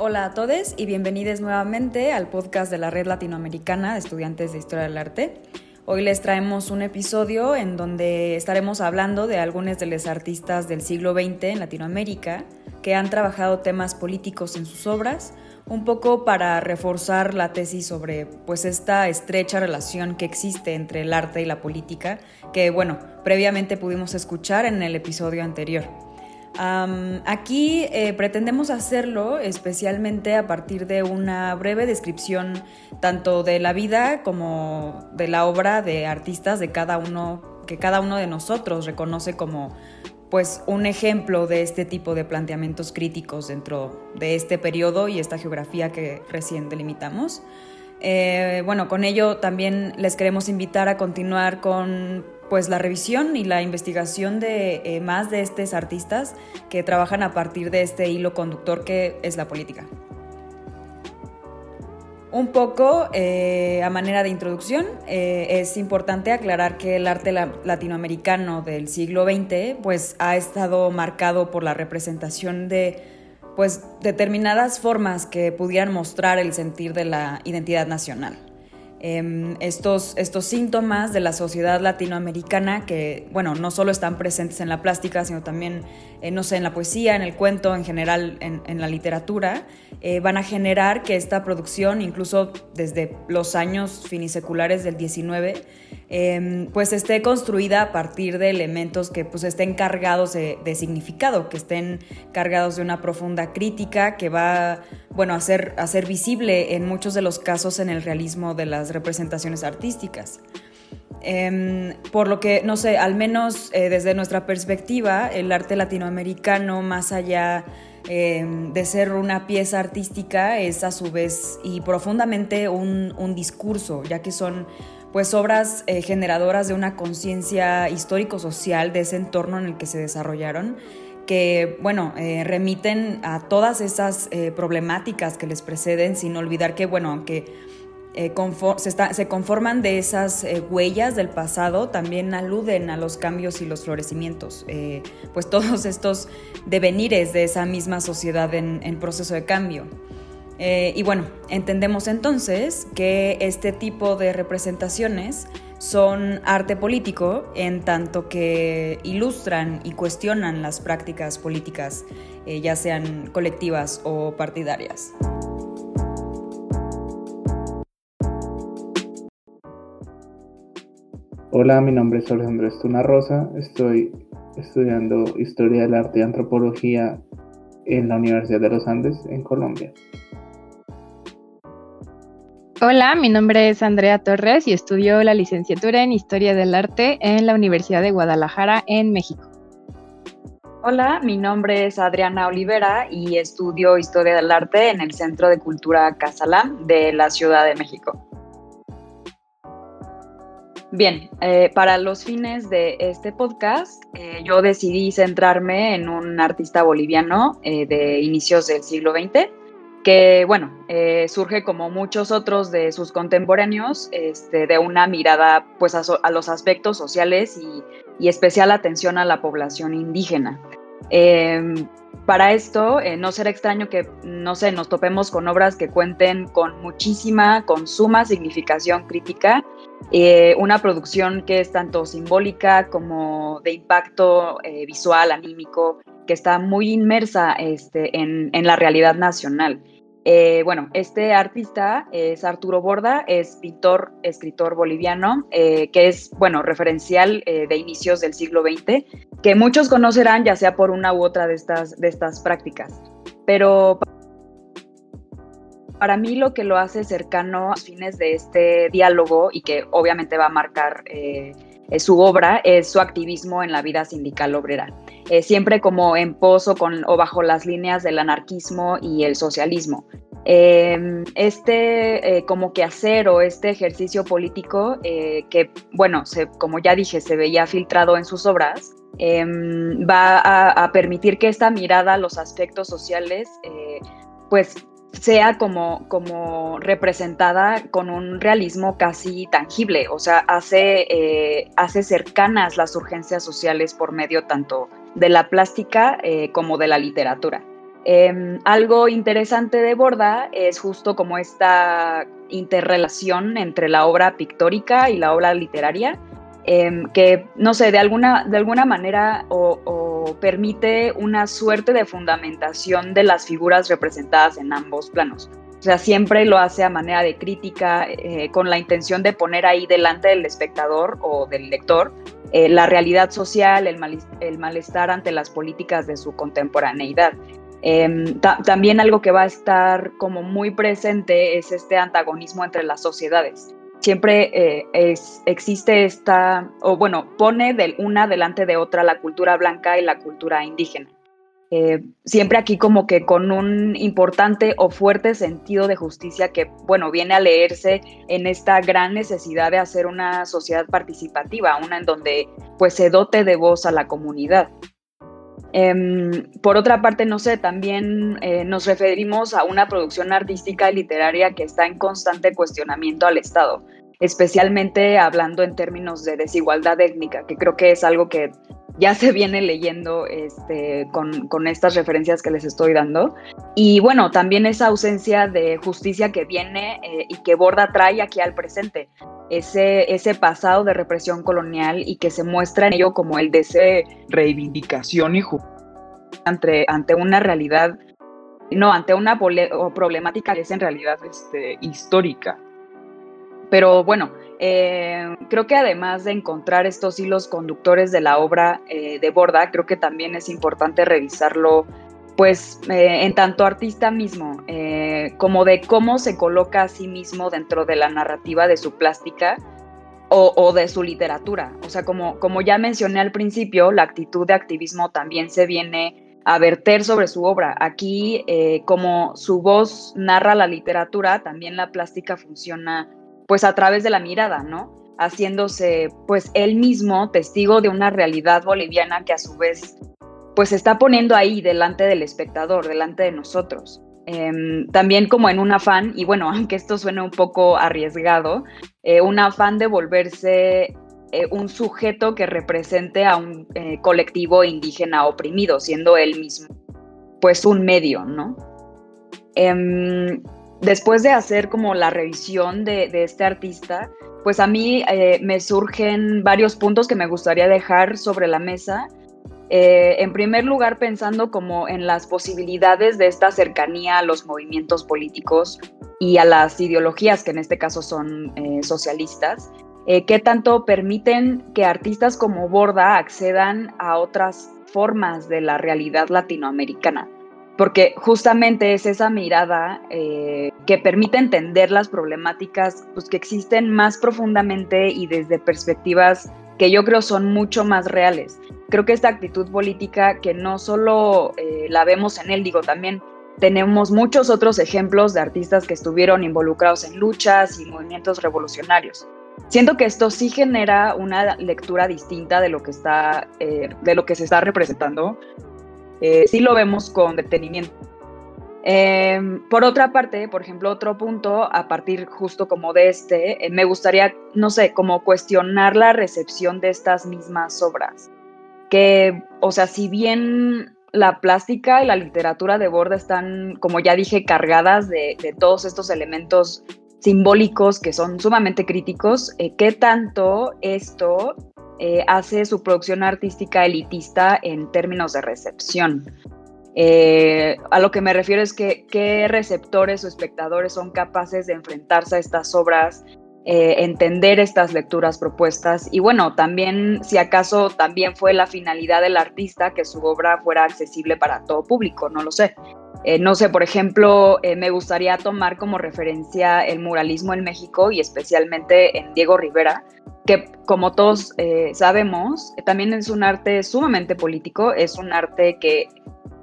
Hola a todos y bienvenidos nuevamente al podcast de la Red Latinoamericana de Estudiantes de Historia del Arte. Hoy les traemos un episodio en donde estaremos hablando de algunos de los artistas del siglo XX en Latinoamérica que han trabajado temas políticos en sus obras, un poco para reforzar la tesis sobre pues esta estrecha relación que existe entre el arte y la política, que bueno, previamente pudimos escuchar en el episodio anterior aquí eh, pretendemos hacerlo especialmente a partir de una breve descripción tanto de la vida como de la obra de artistas de cada uno que cada uno de nosotros reconoce como pues un ejemplo de este tipo de planteamientos críticos dentro de este periodo y esta geografía que recién delimitamos. Eh, bueno, con ello también les queremos invitar a continuar con pues la revisión y la investigación de eh, más de estos artistas que trabajan a partir de este hilo conductor que es la política. Un poco eh, a manera de introducción, es importante aclarar que el arte latinoamericano del siglo XX pues, ha estado marcado por la representación de pues determinadas formas que pudieran mostrar el sentir de la identidad nacional. Em, estos, estos síntomas de la sociedad latinoamericana que, bueno, no solo están presentes en la plástica, sino también, eh, no sé, en la poesía, en el cuento, en general, en, la literatura, eh, van a generar que esta producción, incluso desde los años finiseculares del 19, em, pues esté construida a partir de elementos que pues estén cargados de, significado, que estén cargados de una profunda crítica que va bueno, hacer, hacer visible en muchos de los casos en el realismo de las representaciones artísticas. Em, por lo que, no sé, al menos eh, desde nuestra perspectiva, el arte latinoamericano, más allá em, de ser una pieza artística, es a su vez y profundamente un, discurso, ya que son pues obras eh, generadoras de una conciencia histórico-social de ese entorno en el que se desarrollaron que, bueno, eh, remiten a todas esas problemáticas que les preceden, sin olvidar que, bueno, aunque eh, se, conforman de esas huellas del pasado, también aluden a los cambios y los florecimientos, pues todos estos devenires de esa misma sociedad en, proceso de cambio. y bueno, entendemos entonces que este tipo de representaciones son arte político en tanto que ilustran y cuestionan las prácticas políticas, eh, ya sean colectivas o partidarias. Hola, mi nombre es Alejandro Estuna Rosa, estoy estudiando Historia del Arte y Antropología en la Universidad de los Andes, en Colombia. Hola, mi nombre es Andrea Torres y estudio la licenciatura en Historia del Arte en la Universidad de Guadalajara, en México. Hola, mi nombre es Adriana Olivera y estudio Historia del Arte en el Centro de Cultura Casalán de la Ciudad de México. Bien, eh, para los fines de este podcast, eh, yo decidí centrarme en un artista boliviano eh, de inicios del siglo XX que bueno, surge como muchos otros de sus contemporáneos, este, de una mirada pues a, los aspectos sociales y, especial atención a la población indígena. Em, para esto, no será extraño que, no sé, nos topemos con obras que cuenten con muchísima, con suma significación crítica, eh, una producción que es tanto simbólica como de impacto visual, anímico, que está muy inmersa este, en, la realidad nacional. Eh, bueno, este artista es Arturo Borda, es pintor, escritor boliviano, eh, que es, bueno, referencial eh, de inicios del siglo XX, que muchos conocerán ya sea por una u otra de estas, de estas prácticas. Pero para mí lo que lo hace cercano a fines de este diálogo y que obviamente va a marcar su obra es su activismo en la vida sindical obrera. Eh, siempre como en pozo o bajo las líneas del anarquismo y el socialismo. Em, este eh, como que hacer o este ejercicio político eh, que, bueno, como ya dije, se veía filtrado en sus obras, em, va a, permitir que esta mirada a los aspectos sociales, pues sea como, como representada con un realismo casi tangible, o sea, hace, hace cercanas las urgencias sociales por medio tanto de la plástica eh, como de la literatura. Em, algo interesante de Borda es justo como esta interrelación entre la obra pictórica y la obra literaria, em, que, no sé, de alguna, de alguna manera o, permite una suerte de fundamentación de las figuras representadas en ambos planos. O sea, siempre lo hace a manera de crítica, eh, con la intención de poner ahí delante del espectador o del lector eh, la realidad social, el, malestar ante las políticas de su contemporaneidad. Em, también algo que va a estar como muy presente es este antagonismo entre las sociedades. Siempre eh, es, existe esta, o bueno, pone de una delante de otra la cultura blanca y la cultura indígena. Eh, siempre aquí como que con un importante o fuerte sentido de justicia que, bueno, viene a leerse en esta gran necesidad de hacer una sociedad participativa, una en donde pues se dote de voz a la comunidad. Em, por otra parte, no sé, también eh, nos referimos a una producción artística y literaria que está en constante cuestionamiento al Estado, especialmente hablando en términos de desigualdad étnica, que creo que es algo que ya se viene leyendo este, con, estas referencias que les estoy dando. Y bueno, también esa ausencia de justicia que viene eh, y que Borda trae aquí al presente ese, ese pasado de represión colonial y que se muestra en ello como el deseo de reivindicación y ante, ante una realidad, no, ante una problemática que es en realidad este, histórica. Pero bueno, eh, creo que además de encontrar estos hilos conductores de la obra eh, de Borda, creo que también es importante revisarlo pues eh, en tanto artista mismo, como de cómo se coloca a sí mismo dentro de la narrativa de su plástica o, de su literatura. O sea, como, como ya mencioné al principio, la actitud de activismo también se viene a verter sobre su obra. Aquí, como su voz narra la literatura, también la plástica funciona pues a través de la mirada, ¿no? Haciéndose pues él mismo testigo de una realidad boliviana que a su vez pues está poniendo ahí delante del espectador, delante de nosotros. Em, también como en un afán, y bueno, aunque esto suene un poco arriesgado, eh, un afán de volverse eh, un sujeto que represente a un eh, colectivo indígena oprimido, siendo él mismo pues un medio, ¿no? Después de hacer como la revisión de, este artista, pues a mí me surgen varios puntos que me gustaría dejar sobre la mesa eh, en primer lugar, pensando como en las posibilidades de esta cercanía a los movimientos políticos y a las ideologías, que en este caso son eh, socialistas, eh, que tanto permiten que artistas como Borda accedan a otras formas de la realidad latinoamericana. Porque justamente es esa mirada que permite entender las problemáticas pues, que existen más profundamente y desde perspectivas que yo creo son mucho más reales. Creo que esta actitud política que no solo eh, la vemos en él, digo, también tenemos muchos otros ejemplos de artistas que estuvieron involucrados en luchas y movimientos revolucionarios. Siento que esto sí genera una lectura distinta de lo que, está, eh, de lo que se está representando. Eh, sí lo vemos con detenimiento. Em, por otra parte, por ejemplo, otro punto, a partir justo como de este, eh, me gustaría, no sé, como cuestionar la recepción de estas mismas obras. Que, o sea, si bien la plástica y la literatura de Borda están, como ya dije, cargadas de, todos estos elementos simbólicos que son sumamente críticos, eh, ¿qué tanto esto eh, hace su producción artística elitista en términos de recepción? Eh, a lo que me refiero es que qué receptores o espectadores son capaces de enfrentarse a estas obras, eh, entender estas lecturas propuestas y bueno, también si acaso también fue la finalidad del artista que su obra fuera accesible para todo público, no lo sé. No sé, por ejemplo, me gustaría tomar como referencia el muralismo en México y especialmente en Diego Rivera, que como todos sabemos, también es un arte sumamente político, es un arte que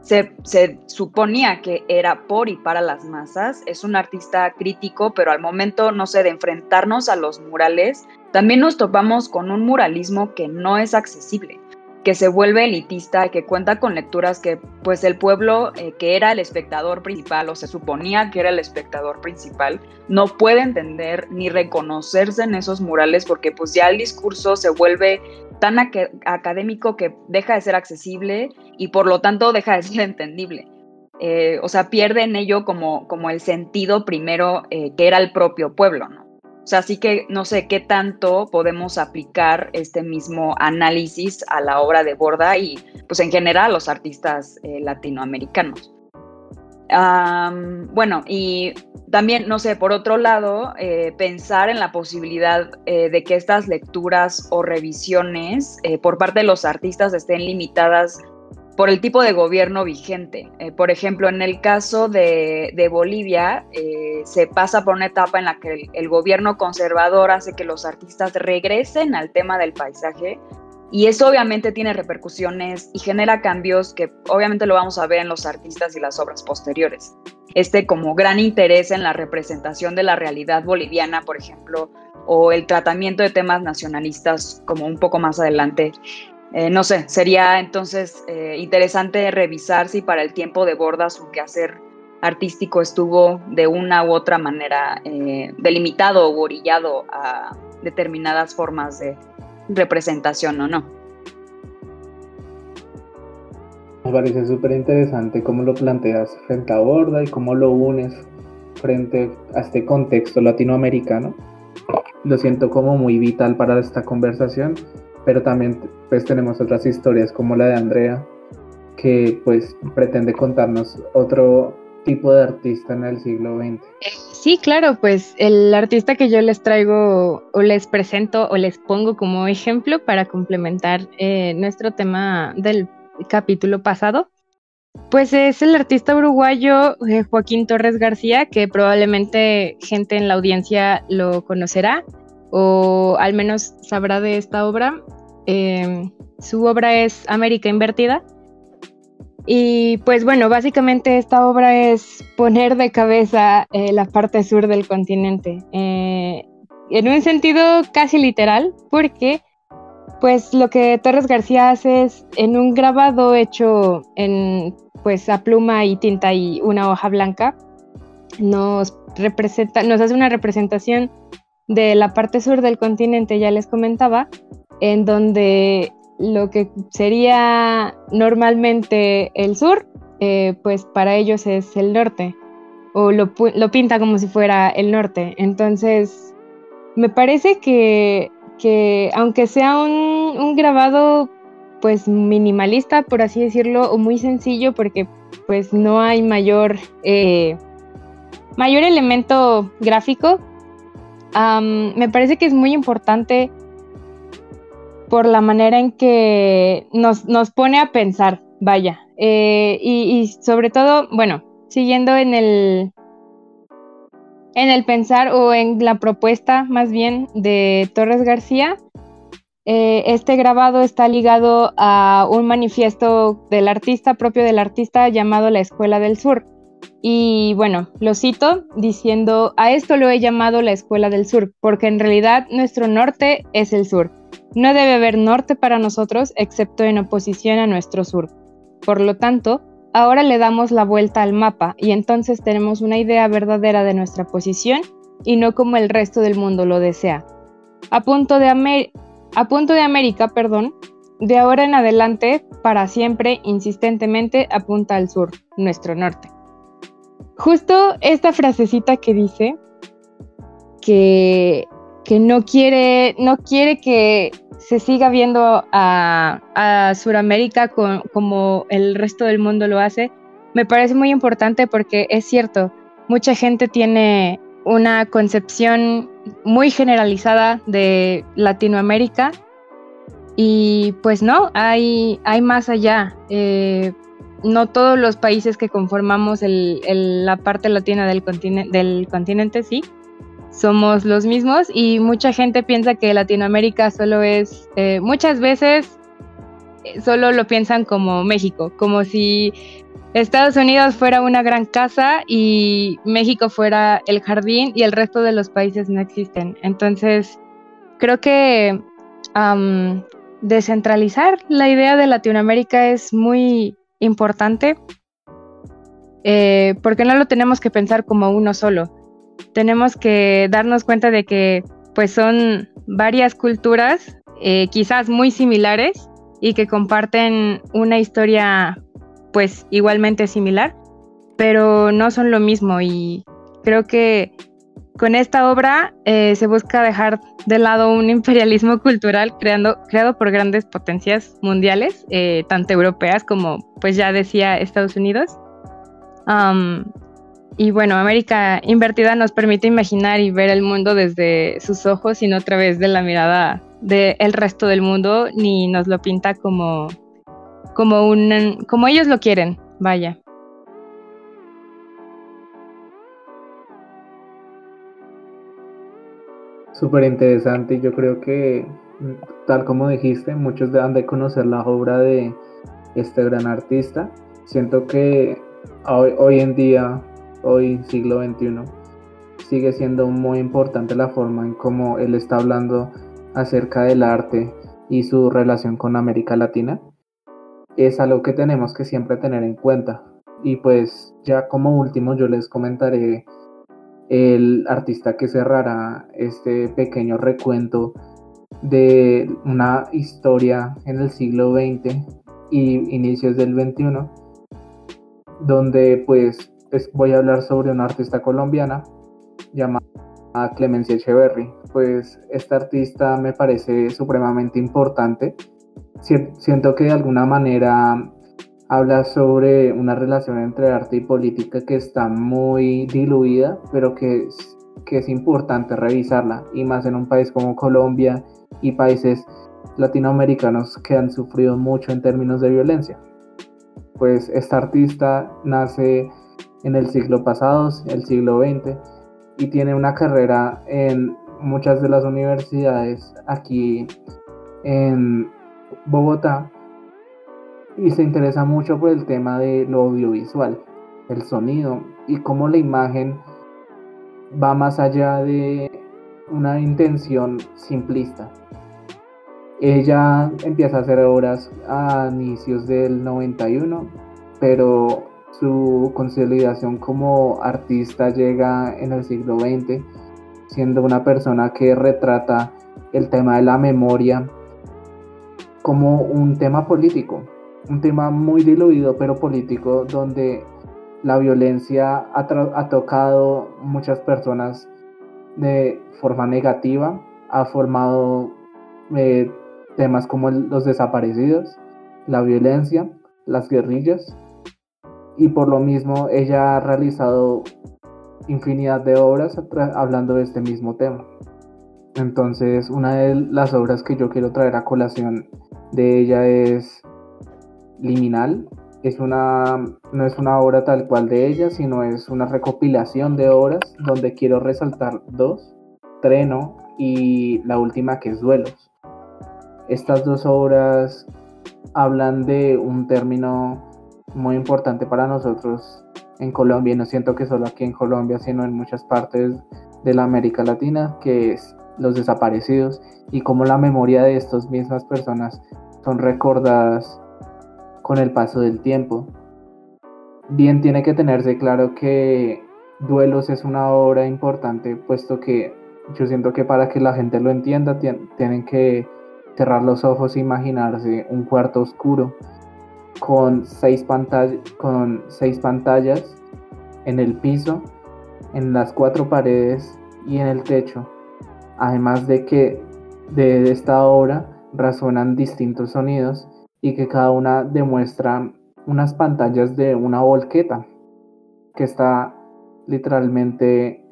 se, suponía que era por y para las masas. Es un artista crítico, pero al momento, no sé, de enfrentarnos a los murales, también nos topamos con un muralismo que no es accesible que se vuelve elitista, que cuenta con lecturas que pues el pueblo eh, que era el espectador principal o se suponía que era el espectador principal no puede entender ni reconocerse en esos murales porque pues ya el discurso se vuelve tan académico que deja de ser accesible y por lo tanto deja de ser entendible. eh, o sea, pierde en ello como, como el sentido primero eh, que era el propio pueblo, ¿no? O sea, así que no sé qué tanto podemos aplicar este mismo análisis a la obra de Borda y pues en general a los artistas eh, latinoamericanos. bueno, y también, no sé, por otro lado, pensar en la posibilidad de que estas lecturas o revisiones por parte de los artistas estén limitadas por el tipo de gobierno vigente. Eh, por ejemplo, en el caso de, Bolivia, eh, se pasa por una etapa en la que el, gobierno conservador hace que los artistas regresen al tema del paisaje y eso obviamente tiene repercusiones y genera cambios que obviamente lo vamos a ver en los artistas y las obras posteriores. Este como gran interés en la representación de la realidad boliviana, por ejemplo, o el tratamiento de temas nacionalistas como un poco más adelante, eh, no sé, sería entonces eh, interesante revisar si para el tiempo de Borda su quehacer artístico estuvo de una u otra manera eh, delimitado o orillado a determinadas formas de representación o no. Me parece súper interesante cómo lo planteas frente a Borda y cómo lo unes frente a este contexto latinoamericano. Lo siento como muy vital para esta conversación pero también pues tenemos otras historias como la de Andrea, que pues pretende contarnos otro tipo de artista en el siglo XX. Sí, claro, pues el artista que yo les traigo o les presento o les pongo como ejemplo para complementar eh, nuestro tema del capítulo pasado, pues es el artista uruguayo eh, Joaquín Torres García, que probablemente gente en la audiencia lo conocerá o al menos sabrá de esta obra. Em, su obra es América Invertida. Y pues bueno, básicamente esta obra es poner de cabeza eh, la parte sur del continente, eh, en un sentido casi literal, porque pues lo que Torres García hace es en un grabado hecho en pues a pluma y tinta y una hoja blanca, nos representa, nos hace una representación de la parte sur del continente, ya les comentaba, en donde lo que sería normalmente el sur, eh, pues para ellos es el norte, o lo, pinta como si fuera el norte. Entonces, me parece que, aunque sea un, grabado pues minimalista, por así decirlo, o muy sencillo, porque pues no hay mayor, eh, mayor elemento gráfico, me parece que es muy importante por la manera en que nos, pone a pensar, vaya. Eh, y, sobre todo, bueno, siguiendo en el, en el pensar o en la propuesta más bien de Torres García, eh, este grabado está ligado a un manifiesto del artista, propio del artista, llamado La Escuela del Sur. Y bueno, lo cito diciendo, a esto lo he llamado la Escuela del Sur, porque en realidad nuestro norte es el sur. No debe haber norte para nosotros excepto en oposición a nuestro sur. Por lo tanto, ahora le damos la vuelta al mapa y entonces tenemos una idea verdadera de nuestra posición y no como el resto del mundo lo desea. A punto de, a punto de América, perdón, de ahora en adelante, para siempre, insistentemente, apunta al sur, nuestro norte. Justo esta frasecita que dice que, que no, quiere, no quiere que se siga viendo a, a Sudamérica como el resto del mundo lo hace, me parece muy importante porque es cierto, mucha gente tiene una concepción muy generalizada de Latinoamérica y pues no, hay, hay más allá. Eh, no todos los países que conformamos la parte latina del, del continente, sí, somos los mismos y mucha gente piensa que Latinoamérica solo es, eh, muchas veces eh, solo lo piensan como México, como si Estados Unidos fuera una gran casa y México fuera el jardín y el resto de los países no existen. Entonces, creo que descentralizar la idea de Latinoamérica es muy importante, eh, porque no lo tenemos que pensar como uno solo. Tenemos que darnos cuenta de que pues son varias culturas, eh, quizás muy similares, y que comparten una historia pues igualmente similar, pero no son lo mismo y creo que con esta obra eh, se busca dejar de lado un imperialismo cultural creando, creado por grandes potencias mundiales, eh, tanto europeas como, pues ya decía, Estados Unidos. y bueno, América Invertida nos permite imaginar y ver el mundo desde sus ojos y no a través de la mirada del resto del mundo, ni nos lo pinta como, como, un, como ellos lo quieren, vaya. Súper interesante. Yo creo que, tal como dijiste, muchos han de conocer la obra de este gran artista. Siento que hoy, hoy en día, hoy siglo XXI, sigue siendo muy importante la forma en cómo él está hablando acerca del arte y su relación con América Latina. Es algo que tenemos que siempre tener en cuenta. Y pues ya como último yo les comentaré el artista que cerrará este pequeño recuento de una historia en el siglo XX y inicios del XXI, donde pues voy a hablar sobre una artista colombiana llamada Clemencia Echeverry. Pues esta artista me parece supremamente importante. Siento que de alguna manera habla sobre una relación entre arte y política que está muy diluida, pero que es, que es importante revisarla, y más en un país como Colombia y países latinoamericanos que han sufrido mucho en términos de violencia. Pues esta artista nace en el siglo pasado, el siglo XX, y tiene una carrera en muchas de las universidades aquí en Bogotá y se interesa mucho por el tema de lo audiovisual, el sonido y cómo la imagen va más allá de una intención simplista. Ella empieza a hacer obras a inicios del 91, pero su consolidación como artista llega en el siglo XX, siendo una persona que retrata el tema de la memoria como un tema político, un tema muy diluido pero político donde la violencia ha, tocado muchas personas de forma negativa, ha formado eh, temas como los desaparecidos, la violencia, las guerrillas y por lo mismo ella ha realizado infinidad de obras hablando de este mismo tema. Entonces una de las obras que yo quiero traer a colación de ella es liminal. Es una, no es una obra tal cual de ella, sino es una recopilación de obras donde quiero resaltar dos, Treno y la última que es Duelos. Estas dos obras hablan de un término muy importante para nosotros en Colombia, y no siento que solo aquí en Colombia, sino en muchas partes de la América Latina, que es los desaparecidos y cómo la memoria de estas mismas personas son recordadas con el paso del tiempo. Bien tiene que tenerse claro que Duelos es una obra importante, puesto que yo siento que para que la gente lo entienda tienen que cerrar los ojos e imaginarse un cuarto oscuro con seis, con seis pantallas en el piso, en las cuatro paredes y en el techo. Además de que de esta obra resuenan distintos sonidos y que cada una demuestra unas pantallas de una volqueta que está literalmente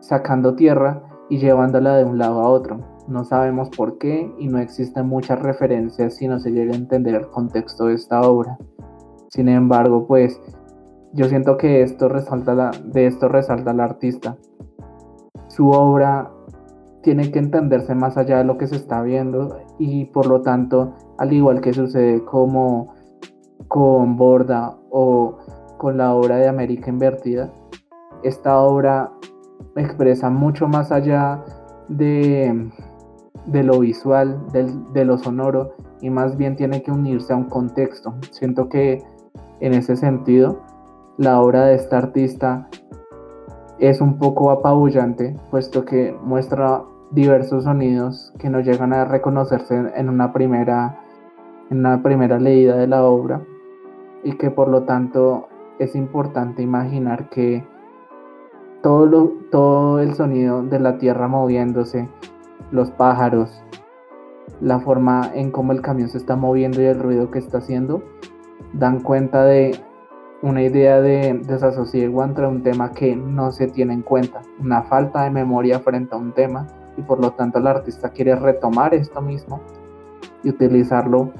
sacando tierra y llevándola de un lado a otro. No sabemos por qué y no existen muchas referencias si no se llega a entender el contexto de esta obra. Sin embargo, pues yo siento que esto resalta de esto resalta el artista. Su obra tiene que entenderse más allá de lo que se está viendo y por lo tanto, al igual que sucede como con Borda o con la obra de América Invertida, esta obra expresa mucho más allá de, de lo visual, de lo sonoro y más bien tiene que unirse a un contexto. Siento que en ese sentido, la obra de esta artista es un poco apabullante, puesto que muestra diversos sonidos que no llegan a reconocerse en una primera, en una primera leída de la obra y que por lo tanto es importante imaginar que todo, todo el sonido de la tierra moviéndose, los pájaros, la forma en cómo el camión se está moviendo y el ruido que está haciendo, dan cuenta de una idea de desasosiego entre un tema que no se tiene en cuenta, una falta de memoria frente a un tema y por lo tanto el artista quiere retomar esto mismo y utilizarlo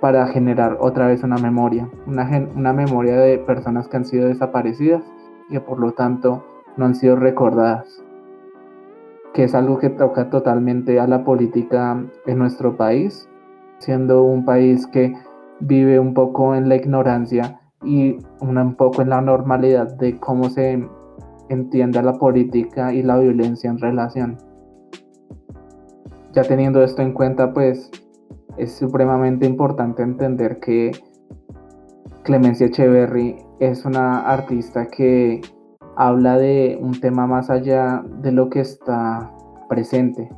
para generar otra vez una memoria, una, una memoria de personas que han sido desaparecidas y que por lo tanto no han sido recordadas, que es algo que toca totalmente a la política en nuestro país, siendo un país que vive un poco en la ignorancia y un poco en la normalidad de cómo se entiende la política y la violencia en relación. Ya teniendo esto en cuenta, pues es supremamente importante entender que Clemencia Echeverry es una artista que habla de un tema más allá de lo que está presente.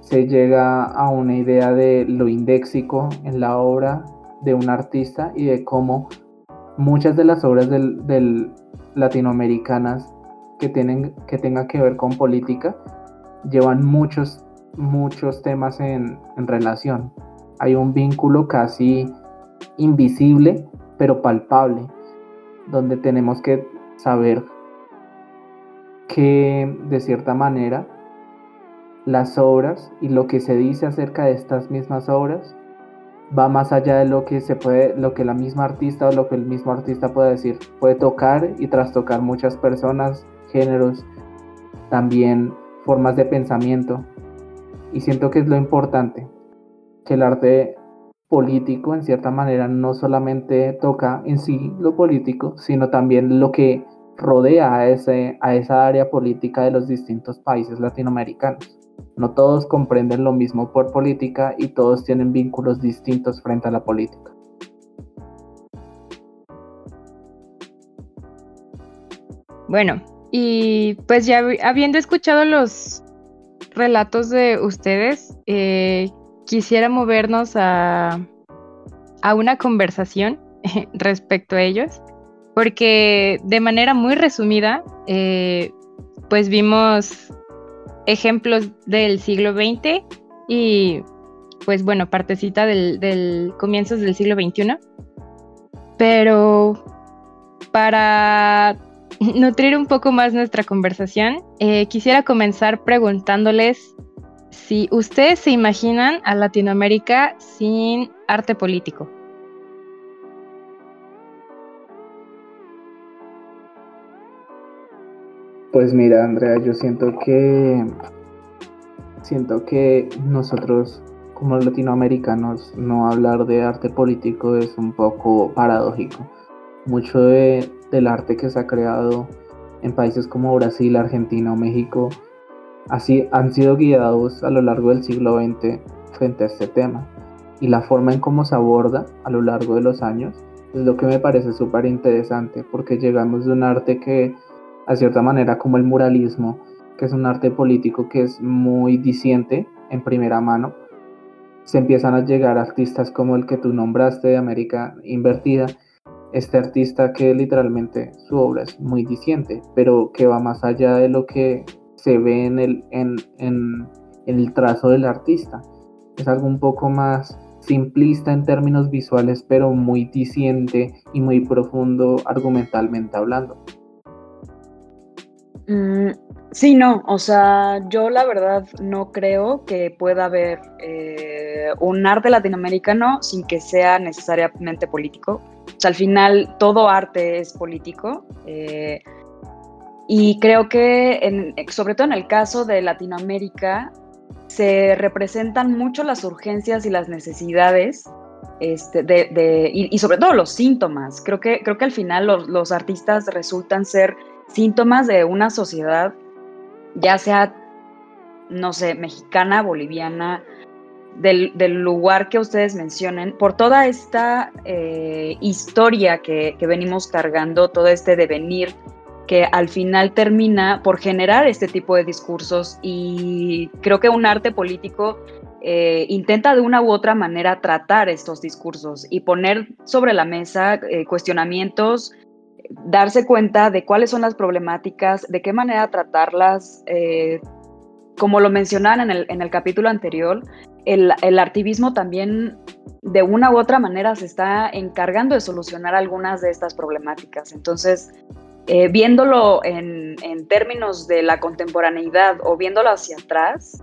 Se llega a una idea de lo indéxico en la obra de un artista y de cómo muchas de las obras latinoamericanas que, tienen, que tengan que ver con política llevan muchos, muchos temas en, relación. Hay un vínculo casi invisible, pero palpable, donde tenemos que saber que de cierta manera las obras y lo que se dice acerca de estas mismas obras va más allá de lo que se puede, lo que la misma artista o lo que el mismo artista puede decir. Puede tocar y trastocar muchas personas, géneros, también formas de pensamiento. Y siento que es lo importante, que el arte político en cierta manera no solamente toca en sí lo político, sino también lo que rodea a, ese, a esa área política de los distintos países latinoamericanos. No todos comprenden lo mismo por política y todos tienen vínculos distintos frente a la política. Bueno, y pues ya habiendo escuchado los relatos de ustedes, eh, quisiera movernos a, a una conversación respecto a ellos, porque de manera muy resumida, eh, pues vimos ejemplos del siglo XX y pues bueno, partecita del, del comienzos del siglo XXI. Pero para nutrir un poco más nuestra conversación, eh, quisiera comenzar preguntándoles si ustedes se imaginan a Latinoamérica sin arte político. Pues mira, Andrea, yo siento que siento que nosotros como latinoamericanos no hablar de arte político es un poco paradójico. Mucho del arte que se ha creado en países como Brasil, Argentina o México así han sido guiados a lo largo del siglo XX frente a este tema. Y la forma en cómo se aborda a lo largo de los años es lo que me parece súper interesante porque llegamos de un arte que a cierta manera como el muralismo, que es un arte político que es muy disiente en primera mano. Se empiezan a llegar artistas como el que tú nombraste de América Invertida, este artista que literalmente su obra es muy disiente, pero que va más allá de lo que se ve en el, en, en el trazo del artista. Es algo un poco más simplista en términos visuales, pero muy disiente y muy profundo argumentalmente hablando. Mm, sí, no, o sea, yo la verdad no creo que pueda haber eh, un arte latinoamericano sin que sea necesariamente político. O sea, al final todo arte es político. Eh, y creo que, sobre todo en el caso de Latinoamérica, se representan mucho las urgencias y las necesidades este, de, y, sobre todo los síntomas. Creo que, creo que al final los, los artistas resultan ser síntomas de una sociedad, ya sea, no sé, mexicana, boliviana, del, lugar que ustedes mencionen, por toda esta eh, historia que, venimos cargando, todo este devenir que al final termina por generar este tipo de discursos y creo que un arte político eh, intenta de una u otra manera tratar estos discursos y poner sobre la mesa eh, cuestionamientos darse cuenta de cuáles son las problemáticas, de qué manera tratarlas. Eh, como lo mencionaban en el, capítulo anterior, el, el, activismo también de una u otra manera se está encargando de solucionar algunas de estas problemáticas. Entonces, eh, viéndolo en, términos de la contemporaneidad o viéndolo hacia atrás,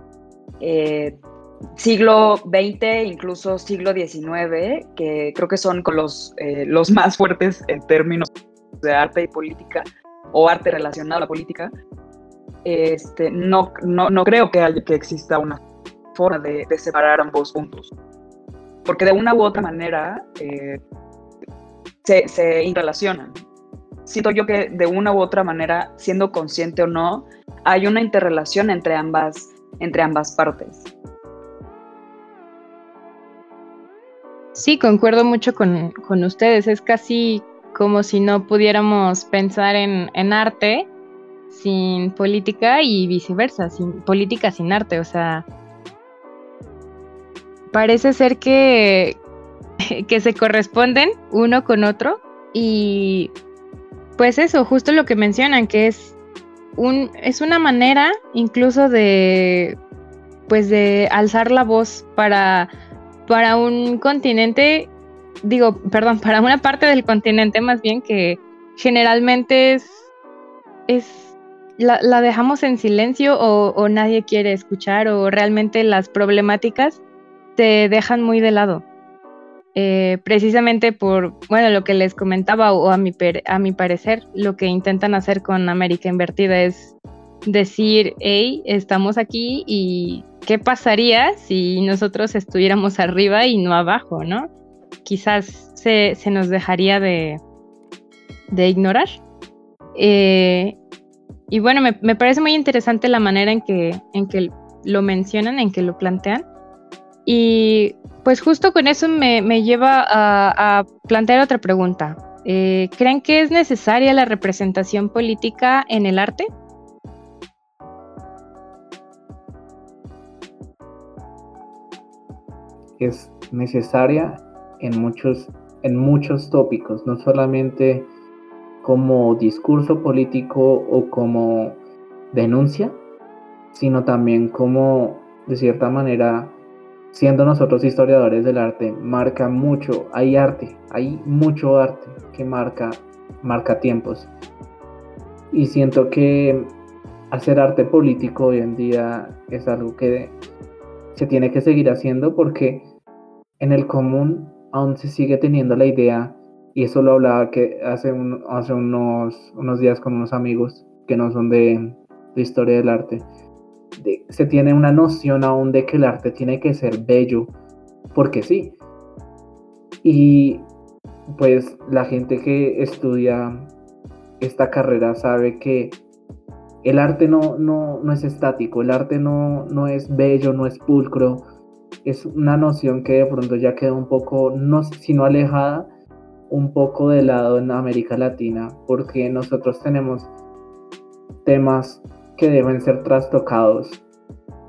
eh, siglo XX, incluso siglo XIX, que creo que son los, los más fuertes en términos de arte y política o arte relacionado a la política, este, no, no, creo que, haya, que exista una forma de, separar ambos puntos. Porque de una u otra manera eh, se, se interrelacionan. Siento yo que de una u otra manera, siendo consciente o no, hay una interrelación entre ambas, entre ambas partes. Sí, concuerdo mucho con, con, ustedes. Es casi como si no pudiéramos pensar en, en, arte sin política y viceversa, sin política sin arte. O sea, parece ser que, que se corresponden uno con otro y pues eso, justo lo que mencionan, que es un, es una manera incluso de pues de alzar la voz para, para un continente digo, perdón, para una parte del continente más bien que generalmente es, es la, dejamos en silencio o, nadie quiere escuchar o realmente las problemáticas se dejan muy de lado. Eh, precisamente por, bueno, lo que les comentaba o a mi, a mi parecer, lo que intentan hacer con América Invertida es decir, hey, estamos aquí y qué pasaría si nosotros estuviéramos arriba y no abajo, ¿no? Quizás se, nos dejaría de, ignorar. Eh, y bueno, me, parece muy interesante la manera en que, en que lo mencionan, en que lo plantean. Y pues justo con eso me, lleva a, plantear otra pregunta. Eh, ¿Creen que es necesaria la representación política en el arte? Es necesaria en muchos, en muchos tópicos, no solamente como discurso político o como denuncia, sino también como, de cierta manera, siendo nosotros historiadores del arte, marca mucho, hay arte, hay mucho arte que marca, marca tiempos. Y siento que hacer arte político hoy en día es algo que se tiene que seguir haciendo porque en el común aún se sigue teniendo la idea, y eso lo hablaba que hace, hace unos, unos días con unos amigos que no son de, historia del arte, se tiene una noción aún de que el arte tiene que ser bello, porque sí. Y pues la gente que estudia esta carrera sabe que el arte no, no, no es estático, el arte no, no es bello, no es pulcro, es una noción que de pronto ya queda un poco, no sino alejada, un poco de lado en América Latina, porque nosotros tenemos temas que deben ser trastocados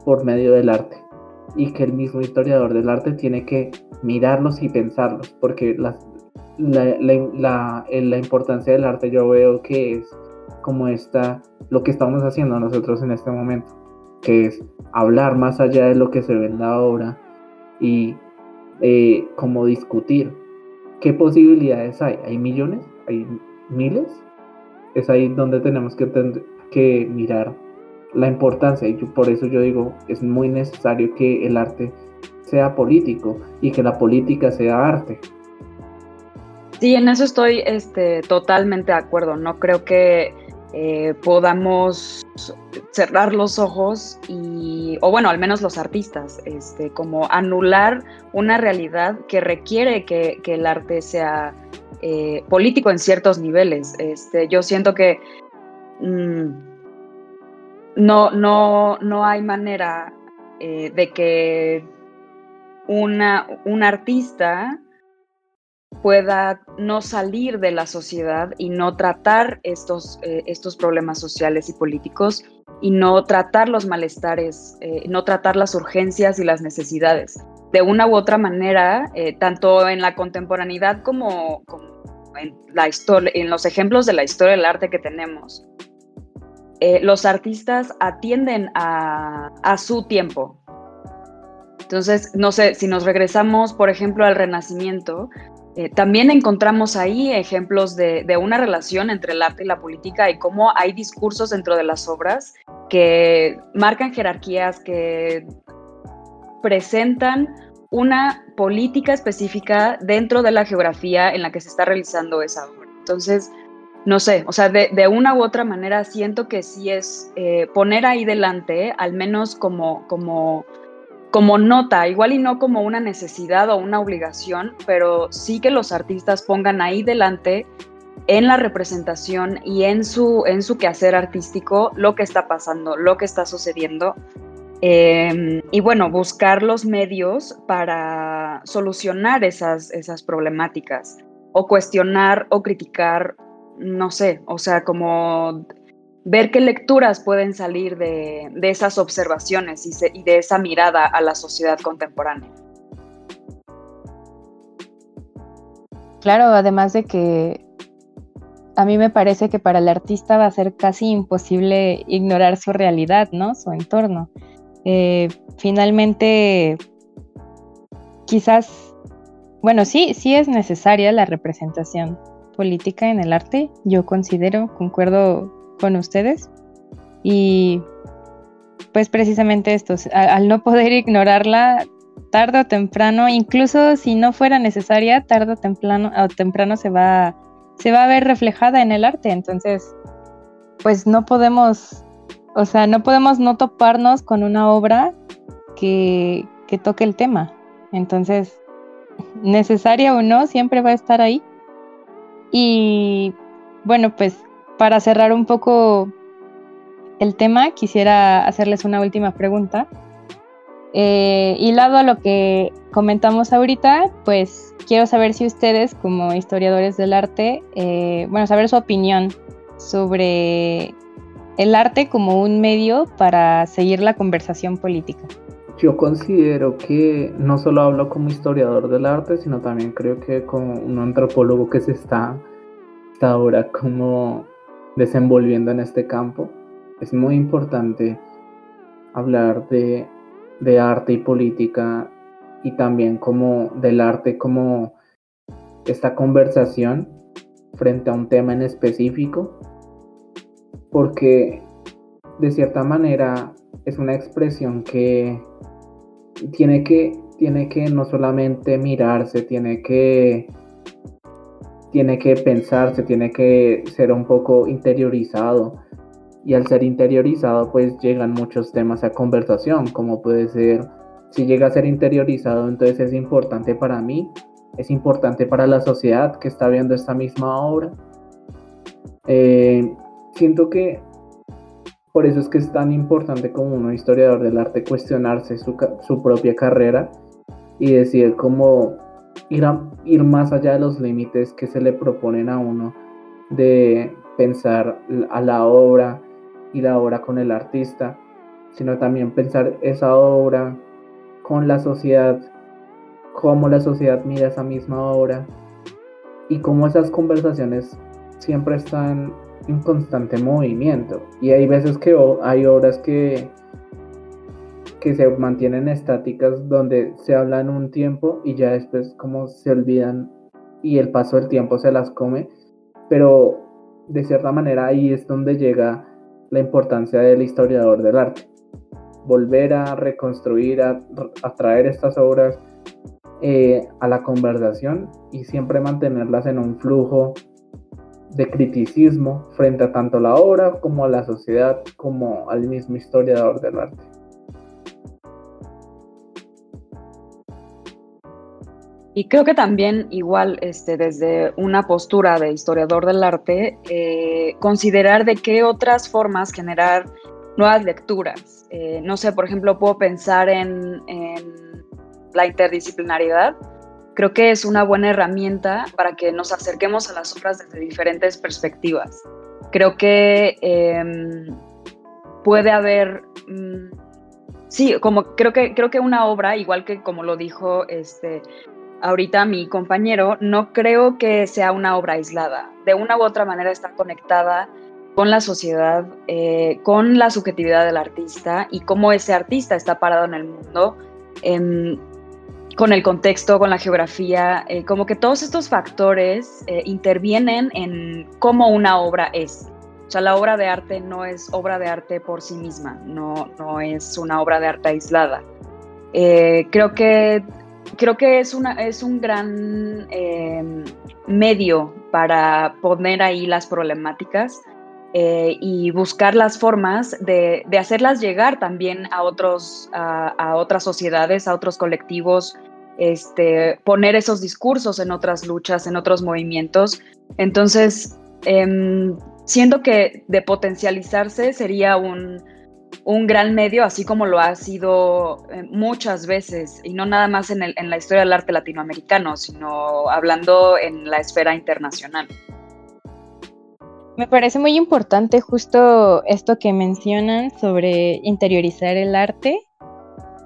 por medio del arte y que el mismo historiador del arte tiene que mirarlos y pensarlos, porque la, la, la, importancia del arte yo veo que es como esta, lo que estamos haciendo nosotros en este momento, que es hablar más allá de lo que se ve en la obra y eh, como discutir qué posibilidades hay. ¿Hay millones? ¿Hay miles? Es ahí donde tenemos que, que mirar la importancia y por eso yo digo, es muy necesario que el arte sea político y que la política sea arte. Sí, en eso estoy este, totalmente de acuerdo. No creo que eh, podamos cerrar los ojos y, o bueno, al menos los artistas, este, como anular una realidad que requiere que, el arte sea eh, político en ciertos niveles. Este, yo siento que mm, no, no, no hay manera eh, de que una, un artista pueda no salir de la sociedad y no tratar estos, eh, estos problemas sociales y políticos y no tratar los malestares, eh, no tratar las urgencias y las necesidades. De una u otra manera, eh, tanto en la contemporaneidad como, en, la en los ejemplos de la historia del arte que tenemos, los artistas atienden a, su tiempo. Entonces, no sé, si nos regresamos, por ejemplo, al Renacimiento, eh, también encontramos ahí ejemplos de, de, una relación entre el arte y la política y cómo hay discursos dentro de las obras que marcan jerarquías, que presentan una política específica dentro de la geografía en la que se está realizando esa obra. Entonces, no sé, o sea, de, una u otra manera siento que sí es eh, poner ahí delante, al menos como, como, como nota, igual y no como una necesidad o una obligación, pero sí que los artistas pongan ahí delante en la representación y en su, en su quehacer artístico lo que está pasando, lo que está sucediendo. Em, y bueno, buscar los medios para solucionar esas, esas problemáticas o cuestionar o criticar, no sé, o sea, como ver qué lecturas pueden salir de, esas observaciones y, y de esa mirada a la sociedad contemporánea. Claro, además de que a mí me parece que para el artista va a ser casi imposible ignorar su realidad, ¿no? Su entorno. Eh, finalmente, quizás, bueno, sí, sí es necesaria la representación política en el arte, yo considero, concuerdo con ustedes. Y pues precisamente esto, al, no poder ignorarla, tarde o temprano, incluso si no fuera necesaria, tarde o temprano, o temprano se va, se va a ver reflejada en el arte. Entonces, pues no podemos o sea, no podemos no toparnos con una obra que, toque el tema. Entonces, necesaria o no, siempre va a estar ahí. Y bueno, pues para cerrar un poco el tema, quisiera hacerles una última pregunta. Eh, y lado a lo que comentamos ahorita, pues quiero saber si ustedes, como historiadores del arte, eh, bueno, saber su opinión sobre el arte como un medio para seguir la conversación política? Yo considero que no solo hablo como historiador del arte, sino también creo que como un antropólogo que se está, ahora como desenvolviendo en este campo. Es muy importante hablar de, de arte y política y también como del arte como esta conversación frente a un tema en específico porque de cierta manera es una expresión que tiene que, tiene que no solamente mirarse, tiene que, tiene que pensarse, tiene que ser un poco interiorizado. Y al ser interiorizado, pues llegan muchos temas a conversación, como puede ser, si llega a ser interiorizado, entonces es importante para mí, es importante para la sociedad que está viendo esta misma obra. Eh, siento que por eso es que es tan importante como un historiador del arte cuestionarse su, propia carrera y decir cómo ir, ir más allá de los límites que se le proponen a uno de pensar a la obra y la obra con el artista, sino también pensar esa obra con la sociedad, cómo la sociedad mira esa misma obra y cómo esas conversaciones siempre están en constante movimiento. Y hay veces que hay obras que, que se mantienen estáticas donde se hablan un tiempo y ya después como se olvidan y el paso del tiempo se las come. Pero de cierta manera ahí es donde llega la importancia del historiador del arte. Volver a reconstruir, a, traer estas obras eh, a la conversación y siempre mantenerlas en un flujo de criticismo frente a tanto la obra como a la sociedad como al mismo historiador del arte. Y creo que también igual este, desde una postura de historiador del arte, eh, considerar de qué otras formas generar nuevas lecturas. Eh, no sé, por ejemplo, puedo pensar en, en la interdisciplinariedad, creo que es una buena herramienta para que nos acerquemos a las obras desde diferentes perspectivas. Creo que em, puede haber, mm, sí, como creo que, creo que una obra, igual que como lo dijo este, ahorita mi compañero, no creo que sea una obra aislada. De una u otra manera está conectada con la sociedad, eh, con la subjetividad del artista y cómo ese artista está parado en el mundo, em, con el contexto, con la geografía, eh, como que todos estos factores eh, intervienen en cómo una obra es. O sea, la obra de arte no es obra de arte por sí misma, no, no es una obra de arte aislada. creo que creo que es, una, es un gran em, medio para poner ahí las problemáticas eh, y buscar las formas de, hacerlas llegar también a, otros, a, otras sociedades, a otros colectivos, este, poner esos discursos en otras luchas, en otros movimientos. Entonces, em, siento que de potencializarse sería un, un gran medio, así como lo ha sido eh, muchas veces, y no nada más en, en, la historia del arte latinoamericano, sino hablando en la esfera internacional. Me parece muy importante justo esto que mencionan sobre interiorizar el arte,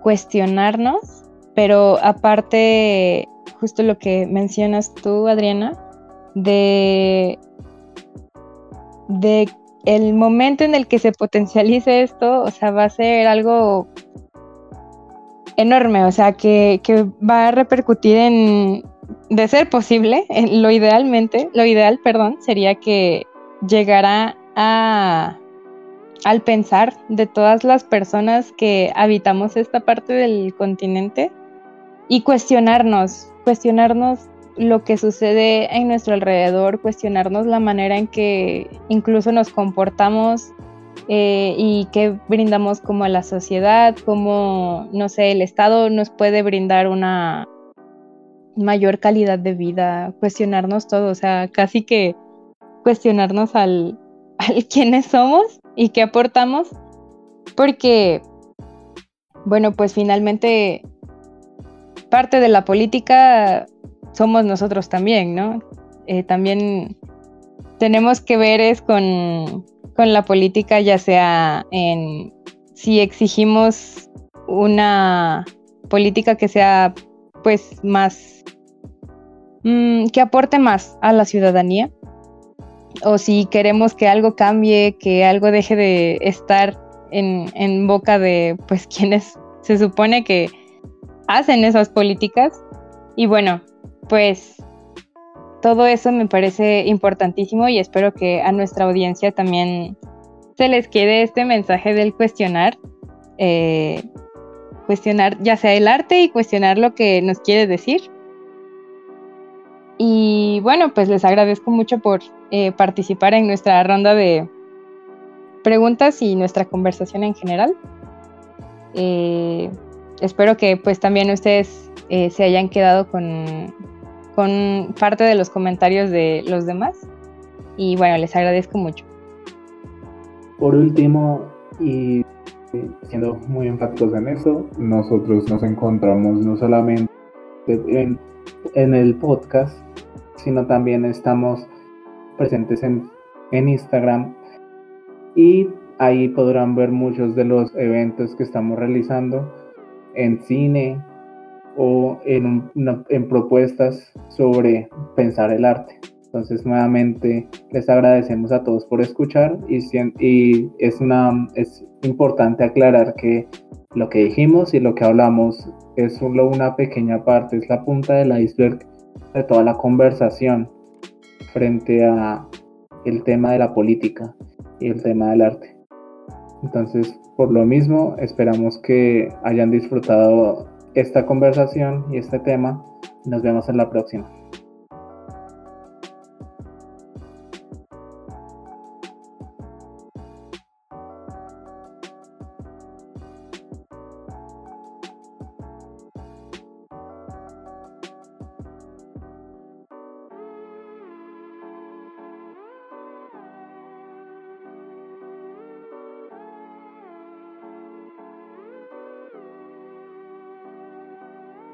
cuestionarnos, pero aparte, justo lo que mencionas tú, Adriana, de, de el momento en el que se potencialice esto, o sea, va a ser algo enorme, o sea, que, va a repercutir en, de ser posible, lo idealmente, lo ideal, perdón, sería que llegará a, al pensar de todas las personas que habitamos esta parte del continente y cuestionarnos, cuestionarnos lo que sucede en nuestro alrededor, cuestionarnos la manera en que incluso nos comportamos eh, y qué brindamos como a la sociedad, como, no sé, el Estado nos puede brindar una mayor calidad de vida, cuestionarnos todo, o sea, casi que cuestionarnos al, al quiénes somos y qué aportamos, porque, bueno, pues finalmente parte de la política somos nosotros también, ¿no? Eh, también tenemos que ver es con, con la política, ya sea en si exigimos una política que sea pues más mm, que aporte más a la ciudadanía o si queremos que algo cambie, que algo deje de estar en, boca de pues quienes se supone que hacen esas políticas. Y bueno, pues todo eso me parece importantísimo y espero que a nuestra audiencia también se les quede este mensaje del cuestionar, eh, cuestionar ya sea el arte y cuestionar lo que nos quiere decir. Y bueno, pues les agradezco mucho por eh, participar en nuestra ronda de preguntas y nuestra conversación en general. Eh, espero que pues también ustedes eh, se hayan quedado con, con parte de los comentarios de los demás. Y bueno, les agradezco mucho. Por último, y siendo muy enfáticos en eso, nosotros nos encontramos no solamente en, en el podcast, sino también estamos presentes en, Instagram y ahí podrán ver muchos de los eventos que estamos realizando en cine o en, en propuestas sobre pensar el arte. Entonces nuevamente les agradecemos a todos por escuchar y, y es, una, es importante aclarar que lo que dijimos y lo que hablamos es solo una pequeña parte, es la punta del iceberg de toda la conversación frente a el tema de la política y el tema del arte. Entonces, por lo mismo, esperamos que hayan disfrutado esta conversación y este tema. Nos vemos en la próxima.